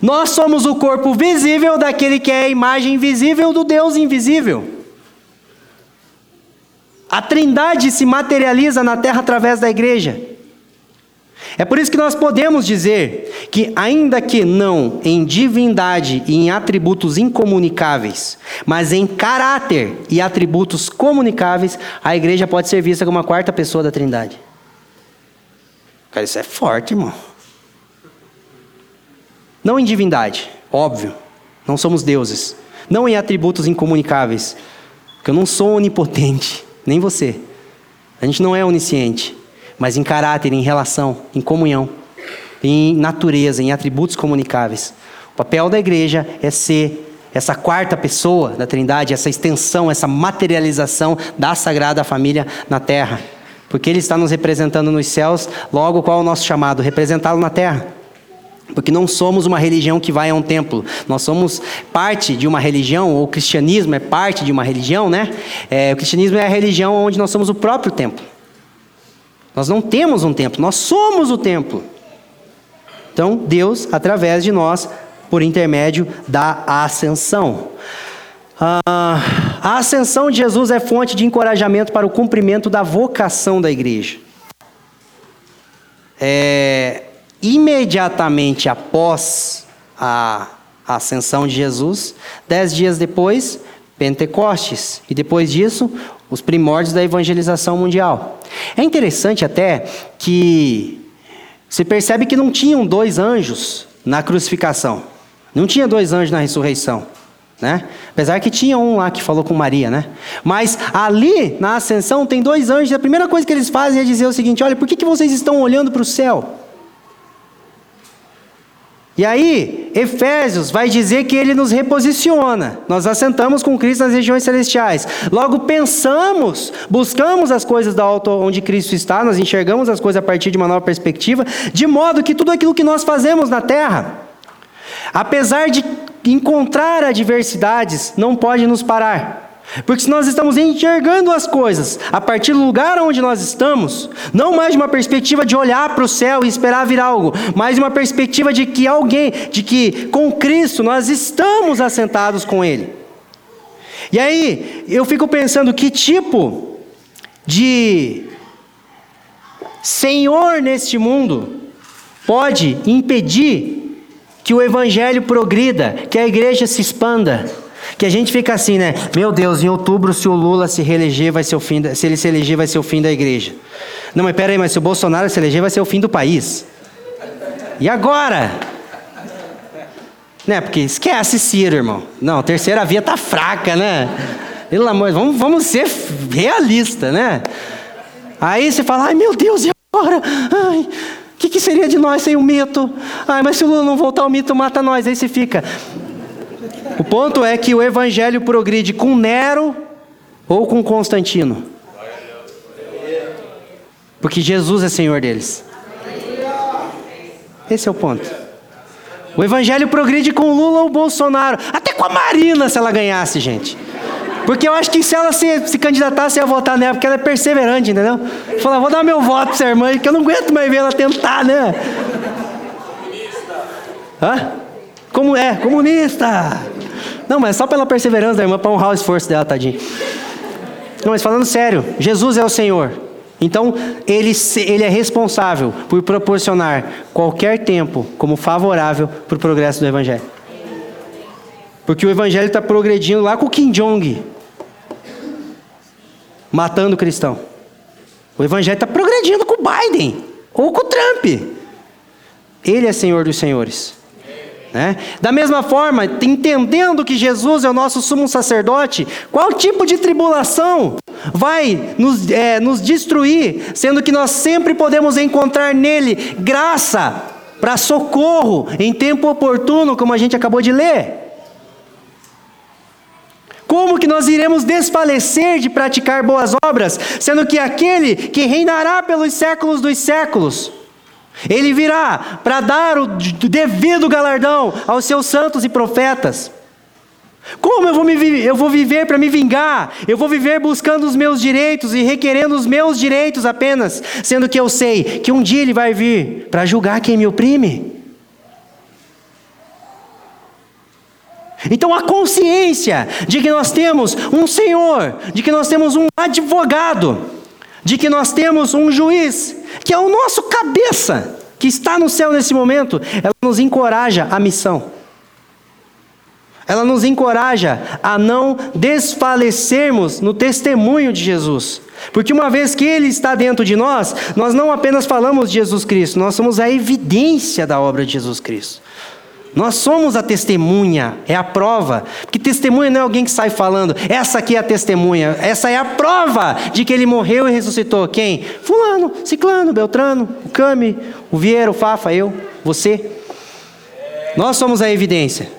Speaker 2: Nós somos o corpo visível daquele que é a imagem visível do Deus invisível. A Trindade se materializa na terra através da igreja. É por isso que nós podemos dizer que, ainda que não em divindade e em atributos incomunicáveis, mas em caráter e atributos comunicáveis, a igreja pode ser vista como a quarta pessoa da Trindade. Cara, isso é forte, irmão. Não em divindade, óbvio, não somos deuses. Não em atributos incomunicáveis, porque eu não sou onipotente, nem você. A gente não é onisciente, mas em caráter, em relação, em comunhão, em natureza, em atributos comunicáveis. O papel da igreja é ser essa quarta pessoa da Trindade, essa extensão, essa materialização da Sagrada Família na terra. Porque Ele está nos representando nos céus, logo qual é o nosso chamado? Representá-lo na terra. Porque não somos uma religião que vai a um templo. Nós somos parte de uma religião, ou o cristianismo é parte de uma religião, né? É, o cristianismo é a religião onde nós somos o próprio templo. Nós não temos um templo, nós somos o templo. Então, Deus, através de nós, por intermédio da ascensão. Ah, a ascensão de Jesus é fonte de encorajamento para o cumprimento da vocação da igreja. É, imediatamente após a ascensão de Jesus, dez dias depois, Pentecostes, e depois disso, os primórdios da evangelização mundial. É interessante até que se percebe que não tinham dois anjos na crucificação, não tinha dois anjos na ressurreição. Né? Apesar que tinha um lá que falou com Maria, né? Mas ali na ascensão tem dois anjos. A primeira coisa que eles fazem é dizer o seguinte: olha, por que, que vocês estão olhando para o céu? E aí, Efésios vai dizer que ele nos reposiciona. Nós assentamos com Cristo nas regiões celestiais. Logo pensamos, buscamos as coisas da alto onde Cristo está, nós enxergamos as coisas a partir de uma nova perspectiva, de modo que tudo aquilo que nós fazemos na terra, apesar de encontrar adversidades, não pode nos parar. Porque se nós estamos enxergando as coisas a partir do lugar onde nós estamos, não mais de uma perspectiva de olhar para o céu e esperar vir algo, mas de uma perspectiva de que alguém, de que com Cristo nós estamos assentados com Ele. E aí eu fico pensando que tipo de Senhor neste mundo pode impedir que o evangelho progrida, que a igreja se expanda. Que a gente fica assim, né? Meu Deus, em outubro, se o Lula se reeleger, vai ser o fim da, se ele se eleger, vai ser o fim da igreja. Não, mas peraí, mas se o Bolsonaro se eleger, vai ser o fim do país. E agora? Né? Porque esquece Ciro, irmão. Não, terceira via tá fraca, né? Pelo amor, vamos, vamos ser realistas, né? Aí você fala, ai meu Deus, e agora? Ai, o que, que seria de nós sem o mito? Ai, mas se o Lula não voltar, o mito mata nós. Aí você fica. Ponto é que o evangelho progride com Nero ou com Constantino. Porque Jesus é Senhor deles. Esse é o ponto. O evangelho progride com Lula ou Bolsonaro. Até com a Marina, se ela ganhasse, gente. Porque eu acho que se ela se, se candidatasse, ia votar nela, porque ela é perseverante, entendeu? Falar, vou dar meu voto pra irmã, que eu não aguento mais ver ela tentar, né? Comunista. Hã? Como é? Comunista! Não, mas só pela perseverança da irmã, para honrar o esforço dela, tadinho. Não, mas falando sério, Jesus é o Senhor. Então, ele, ele é responsável por proporcionar qualquer tempo como favorável para o progresso do Evangelho. Porque o Evangelho está progredindo lá com o Kim Jong, matando o cristão. O Evangelho está progredindo com o Biden ou com o Trump. Ele é Senhor dos Senhores. Né? Da mesma forma, entendendo que Jesus é o nosso sumo sacerdote, qual tipo de tribulação vai nos, é, nos destruir, sendo que nós sempre podemos encontrar nele graça para socorro em tempo oportuno, como a gente acabou de ler? Como que nós iremos desfalecer de praticar boas obras, sendo que aquele que reinará pelos séculos dos séculos, ele virá para dar o devido galardão aos seus santos e profetas. Como eu vou, me, eu vou viver para me vingar? Eu vou viver buscando os meus direitos e requerendo os meus direitos apenas, sendo que eu sei que um dia ele vai vir para julgar quem me oprime. Então a consciência de que nós temos um Senhor, de que nós temos um advogado, de que nós temos um juiz, que é o nosso cabeça, que está no céu nesse momento, ela nos encoraja à missão. Ela nos encoraja a não desfalecermos no testemunho de Jesus. Porque uma vez que Ele está dentro de nós, nós não apenas falamos de Jesus Cristo, nós somos a evidência da obra de Jesus Cristo. Nós somos a testemunha, é a prova. Porque testemunha não é alguém que sai falando, essa aqui é a testemunha, essa é a prova de que ele morreu e ressuscitou. Quem? Fulano, Ciclano, Beltrano, o Cami, o Vieira, o Fafa, eu, você. Nós somos a evidência.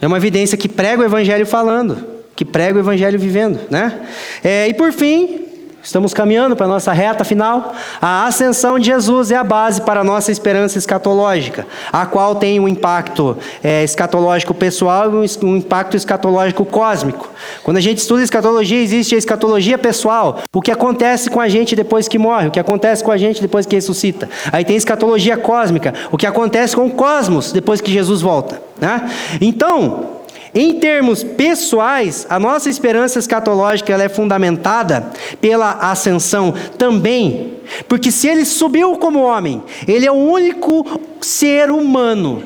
Speaker 2: É uma evidência que prega o evangelho falando, que prega o evangelho vivendo, né? É, e por fim, Estamos caminhando para a nossa reta final. A ascensão de Jesus é a base para a nossa esperança escatológica, a qual tem um impacto é, escatológico pessoal e um impacto escatológico cósmico. Quando a gente estuda escatologia, existe a escatologia pessoal, o que acontece com a gente depois que morre, o que acontece com a gente depois que ressuscita. Aí tem escatologia cósmica, o que acontece com o cosmos depois que Jesus volta. Né? Então, em termos pessoais, a nossa esperança escatológica é fundamentada pela ascensão também, porque se ele subiu como homem, ele é o único ser humano,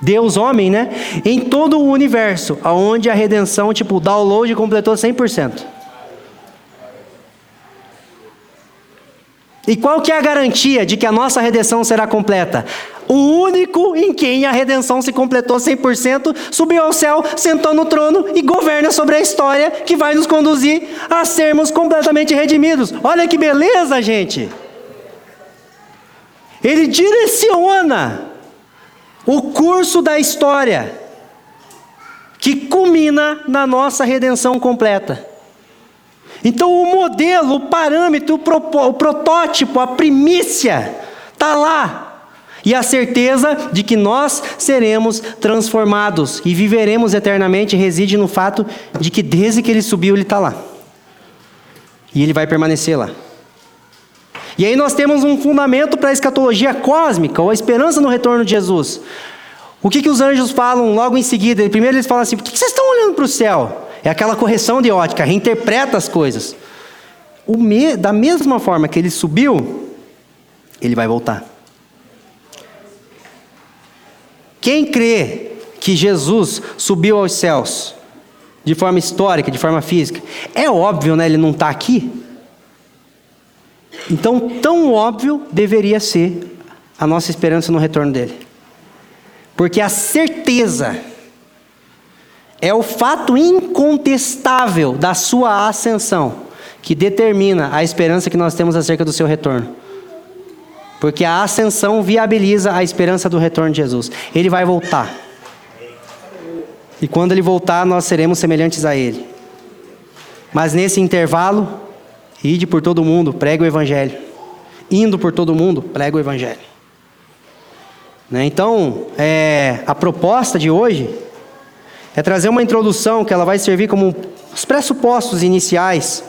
Speaker 2: Deus homem, né? Em todo o universo, aonde a redenção, tipo, o download completou 100%. E qual que é a garantia de que a nossa redenção será completa? O único em quem a redenção se completou 100%, subiu ao céu, sentou no trono e governa sobre a história que vai nos conduzir a sermos completamente redimidos. Olha que beleza, gente! Ele direciona o curso da história que culmina na nossa redenção completa. Então, o modelo, o parâmetro, o, protótipo, a primícia, está lá. E a certeza de que nós seremos transformados e viveremos eternamente reside no fato de que desde que ele subiu, ele está lá. E ele vai permanecer lá. E aí nós temos um fundamento para a escatologia cósmica, ou a esperança no retorno de Jesus. O que, que os anjos falam logo em seguida? Primeiro eles falam assim: por que, que vocês estão olhando para o céu? É aquela correção de ótica, reinterpreta as coisas. Me, da mesma forma que ele subiu, ele vai voltar. Quem crê que Jesus subiu aos céus de forma histórica, de forma física, é óbvio, né? Ele não está aqui. Então, tão óbvio deveria ser a nossa esperança no retorno dele. Porque a certeza é o fato incontestável da sua ascensão que determina a esperança que nós temos acerca do seu retorno. Porque a ascensão viabiliza a esperança do retorno de Jesus. Ele vai voltar. E quando ele voltar, nós seremos semelhantes a ele. Mas nesse intervalo, ide por todo mundo, prega o evangelho. Indo por todo mundo, prega o evangelho. Né? Então, é, a proposta de hoje é trazer uma introdução que ela vai servir como os pressupostos iniciais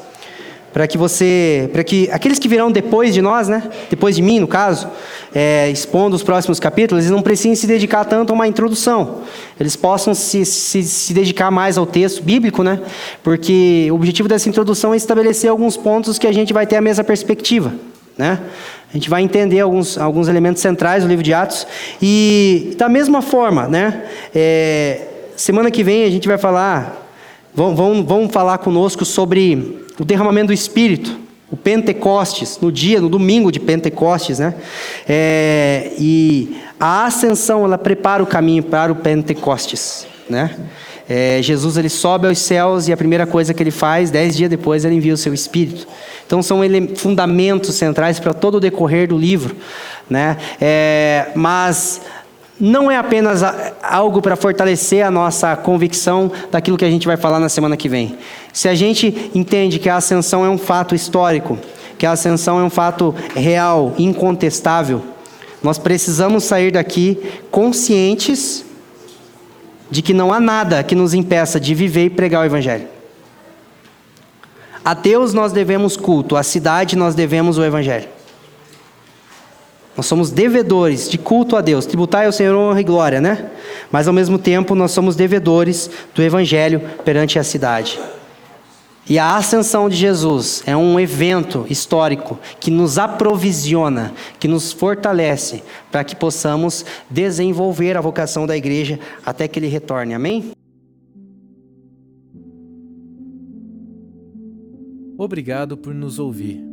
Speaker 2: para que você, para que aqueles que virão depois de nós, né, depois de mim, no caso, é, expondo os próximos capítulos, eles não precisem se dedicar tanto a uma introdução. Eles possam se, se, se dedicar mais ao texto bíblico, né, porque o objetivo dessa introdução é estabelecer alguns pontos que a gente vai ter a mesma perspectiva, né. A gente vai entender alguns, alguns elementos centrais do livro de Atos e da mesma forma, né, é, semana que vem a gente vai falar vão, vão, vão falar conosco sobre o derramamento do Espírito, o Pentecostes, no dia, no domingo de Pentecostes, né? É, e a ascensão, ela prepara o caminho para o Pentecostes, né? É, Jesus ele sobe aos céus e a primeira coisa que ele faz, dez dias depois, ele envia o seu Espírito. Então são fundamentos centrais para todo o decorrer do livro, né? É, mas não é apenas algo para fortalecer a nossa convicção daquilo que a gente vai falar na semana que vem. Se a gente entende que a ascensão é um fato histórico, que a ascensão é um fato real, incontestável, nós precisamos sair daqui conscientes de que não há nada que nos impeça de viver e pregar o Evangelho. A Deus nós devemos culto, à cidade nós devemos o Evangelho. Nós somos devedores de culto a Deus. Tributai ao Senhor honra e glória, né? Mas ao mesmo tempo nós somos devedores do evangelho perante a cidade. E a ascensão de Jesus é um evento histórico que nos aprovisiona, que nos fortalece para que possamos desenvolver a vocação da igreja até que ele retorne. Amém?
Speaker 3: Obrigado por nos ouvir.